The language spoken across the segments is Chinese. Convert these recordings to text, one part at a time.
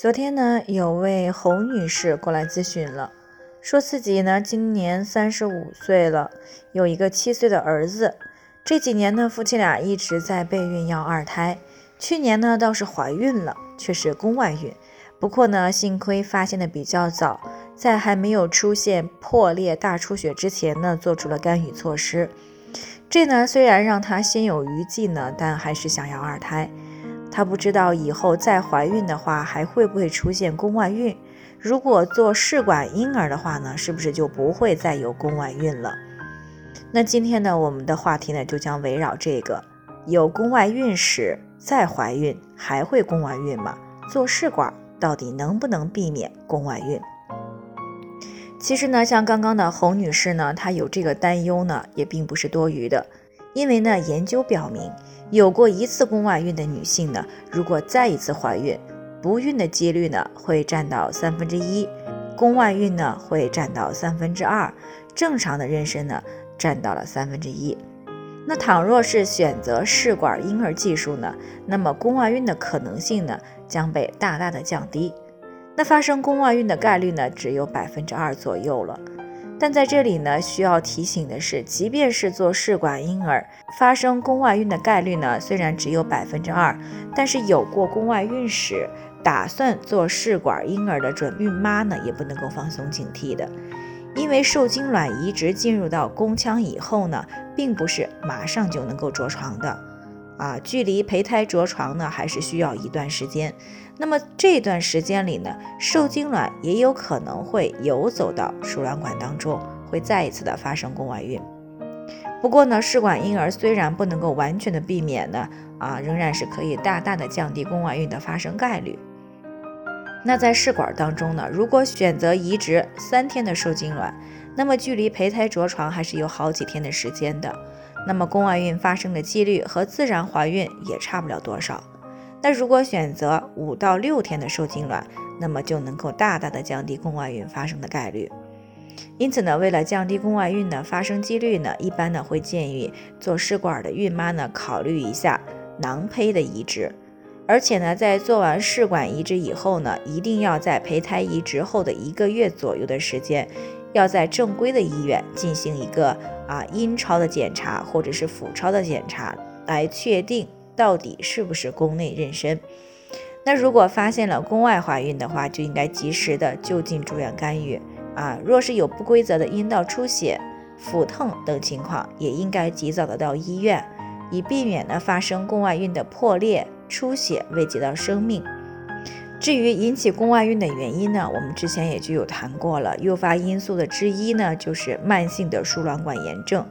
昨天呢，有位侯女士过来咨询了，说自己呢今年三十五岁了，有一个七岁的儿子。这几年呢，夫妻俩一直在备孕要二胎。去年呢倒是怀孕了，却是宫外孕。不过呢，幸亏发现的比较早，在还没有出现破裂大出血之前呢，做出了干预措施。这呢虽然让她心有余悸呢，但还是想要二胎。她不知道以后再怀孕的话，还会不会出现宫外孕？如果做试管婴儿的话呢，是不是就不会再有宫外孕了？那今天呢，我们的话题呢，就将围绕这个：有宫外孕时再怀孕，还会宫外孕吗？做试管到底能不能避免宫外孕？其实呢，像刚刚的侯女士呢，她有这个担忧呢，也并不是多余的，因为呢，研究表明。有过一次宫外孕的女性呢，如果再一次怀孕，不孕的几率呢会占到三分之一，宫外孕呢会占到三分之二，正常的妊娠呢占到了三分之一。那倘若是选择试管婴儿技术呢，那么宫外孕的可能性呢将被大大的降低，那发生宫外孕的概率呢只有百分之二左右了。但在这里呢，需要提醒的是，即便是做试管婴儿，发生宫外孕的概率呢，虽然只有百分之二，但是有过宫外孕史，打算做试管婴儿的准孕妈呢，也不能够放松警惕的，因为受精卵移植进入到宫腔以后呢，并不是马上就能够着床的。啊，距离胚胎着床呢，还是需要一段时间。那么这段时间里呢，受精卵也有可能会游走到输卵管当中，会再一次的发生宫外孕。不过呢，试管婴儿虽然不能够完全的避免呢，啊，仍然是可以大大的降低宫外孕的发生概率。那在试管当中呢，如果选择移植三天的受精卵，那么距离胚胎着床还是有好几天的时间的。那么宫外孕发生的几率和自然怀孕也差不了多少。那如果选择五到六天的受精卵，那么就能够大大的降低宫外孕发生的概率。因此呢，为了降低宫外孕的发生几率呢，一般呢会建议做试管的孕妈呢考虑一下囊胚的移植。而且呢，在做完试管移植以后呢，一定要在胚胎移植后的一个月左右的时间。要在正规的医院进行一个啊阴超的检查或者是腹超的检查，来确定到底是不是宫内妊娠。那如果发现了宫外怀孕的话，就应该及时的就近住院干预啊。若是有不规则的阴道出血、腹痛等情况，也应该及早的到医院，以避免呢发生宫外孕的破裂、出血，危及到生命。至于引起宫外孕的原因呢，我们之前也就有谈过了。诱发因素的之一呢，就是慢性的输卵管炎症。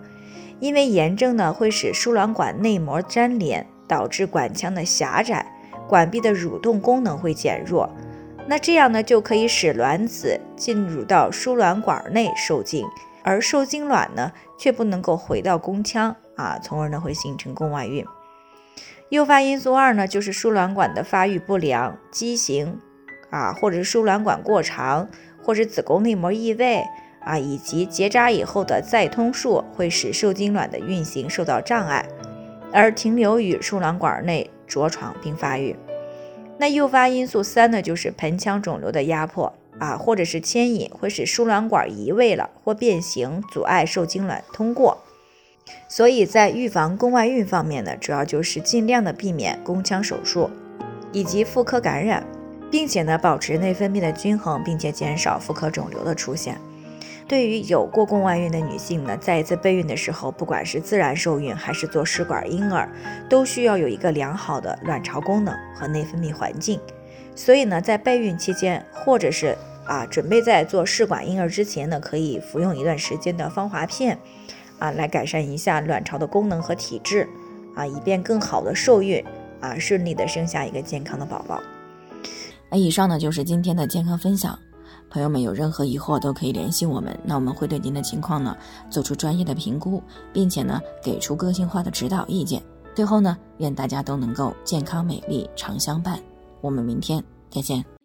因为炎症呢，会使输卵管内膜粘连，导致管腔的狭窄，管壁的蠕动功能会减弱。那这样呢，就可以使卵子进入到输卵管内受精，而受精卵呢，却不能够回到宫腔啊，从而呢，会形成宫外孕。诱发因素二呢，就是输卵管的发育不良、畸形啊，或者是输卵管过长，或者子宫内膜异位啊，以及结扎以后的再通术，会使受精卵的运行受到障碍，而停留于输卵管内着床并发育。那诱发因素三呢，就是盆腔肿瘤的压迫啊，或者是牵引，会使输卵管移位了或变形，阻碍受精卵通过。所以在预防宫外孕方面呢，主要就是尽量的避免宫腔手术以及妇科感染，并且呢保持内分泌的均衡，并且减少妇科肿瘤的出现。对于有过宫外孕的女性呢，在一次备孕的时候，不管是自然受孕还是做试管婴儿，都需要有一个良好的卵巢功能和内分泌环境。所以呢，在备孕期间，或者是啊准备在做试管婴儿之前呢，可以服用一段时间的芳华片。啊，来改善一下卵巢的功能和体质，啊，以便更好的受孕，啊，顺利的生下一个健康的宝宝。那以上呢就是今天的健康分享。朋友们有任何疑惑都可以联系我们，那我们会对您的情况呢做出专业的评估，并且呢给出个性化的指导意见。最后呢，愿大家都能够健康美丽常相伴。我们明天再见。